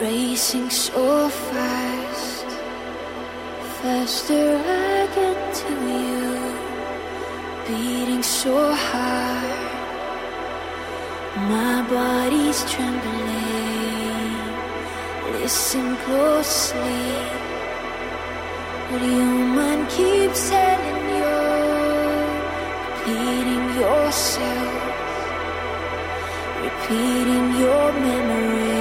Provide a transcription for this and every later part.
racing so fast. Faster I get to you, beating so hard. My body's trembling. Listen closely. but your mind keeps telling you, repeating yourself, repeating your memory.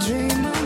dreamer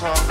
beleaguerest